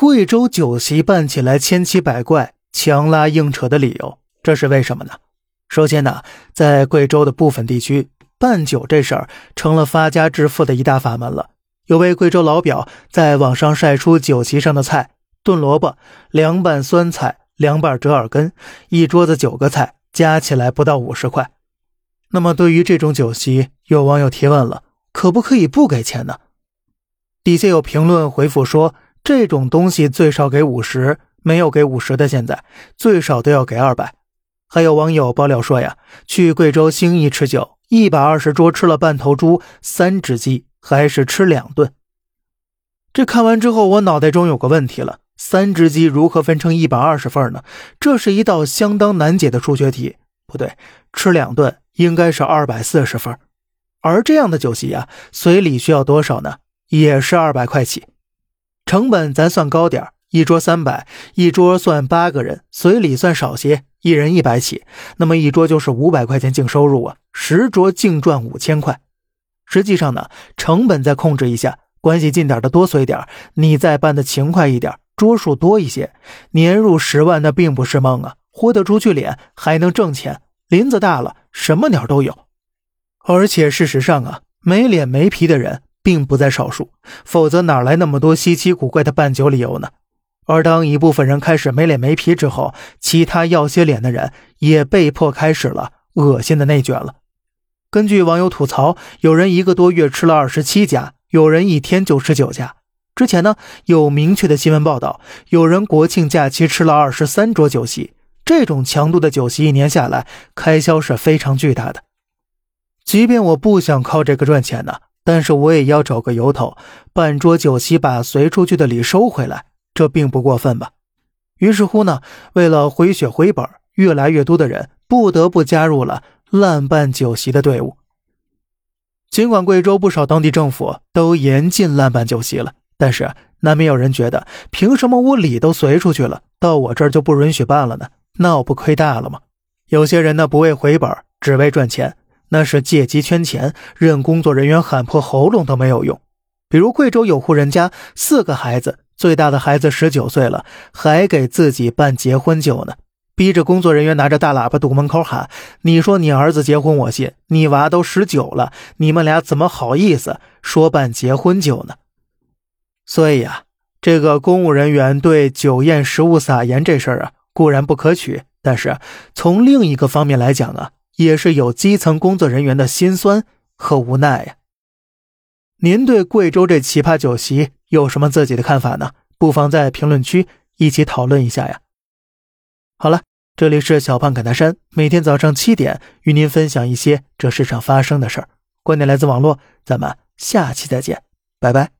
贵州酒席办起来千奇百怪、强拉硬扯的理由，这是为什么呢？首先呢，在贵州的部分地区，办酒这事儿成了发家致富的一大法门了。有位贵州老表在网上晒出酒席上的菜：炖萝卜、凉拌酸菜、凉拌折耳根，一桌子九个菜，加起来不到五十块。那么，对于这种酒席，有网友提问了：可不可以不给钱呢？底下有评论回复说：这种东西最少给五十，没有给五十的，现在最少都要给二百。还有网友爆料说呀，去贵州兴义吃酒，一百二十桌吃了半头猪、三只鸡，还是吃两顿。这看完之后，我脑袋中有个问题了：三只鸡如何分成一百二十份呢？这是一道相当难解的数学题。不对，吃两顿应该是二百四十份。而这样的酒席啊，随礼需要多少呢？也是二百块起。成本咱算高点一桌三百，一桌算八个人，随礼算少些。一人一百起，那么一桌就是五百块钱净收入啊！十桌净赚五千块。实际上呢，成本再控制一下，关系近点的多随点，你再办的勤快一点，桌数多一些，年入十万那并不是梦啊！豁得出去脸，还能挣钱，林子大了，什么鸟都有。而且事实上啊，没脸没皮的人并不在少数，否则哪来那么多稀奇古怪的办酒理由呢？而当一部分人开始没脸没皮之后，其他要些脸的人也被迫开始了恶心的内卷了。根据网友吐槽，有人一个多月吃了二十七家，有人一天就吃九家。之前呢，有明确的新闻报道，有人国庆假期吃了二十三桌酒席。这种强度的酒席，一年下来开销是非常巨大的。即便我不想靠这个赚钱呢，但是我也要找个由头，办桌酒席，把随出去的礼收回来。这并不过分吧？于是乎呢，为了回血回本，越来越多的人不得不加入了滥办酒席的队伍。尽管贵州不少当地政府都严禁滥办酒席了，但是难免有人觉得，凭什么我礼都随出去了，到我这儿就不允许办了呢？那我不亏大了吗？有些人呢，不为回本，只为赚钱，那是借机圈钱，任工作人员喊破喉咙都没有用。比如贵州有户人家四个孩子。最大的孩子十九岁了，还给自己办结婚酒呢，逼着工作人员拿着大喇叭堵门口喊：“你说你儿子结婚我信，你娃都十九了，你们俩怎么好意思说办结婚酒呢？”所以啊，这个公务人员对酒宴食物撒盐这事儿啊，固然不可取，但是从另一个方面来讲啊，也是有基层工作人员的心酸和无奈呀。您对贵州这奇葩酒席有什么自己的看法呢？不妨在评论区一起讨论一下呀。好了，这里是小胖侃大山，每天早上七点与您分享一些这世上发生的事儿，观点来自网络，咱们下期再见，拜拜。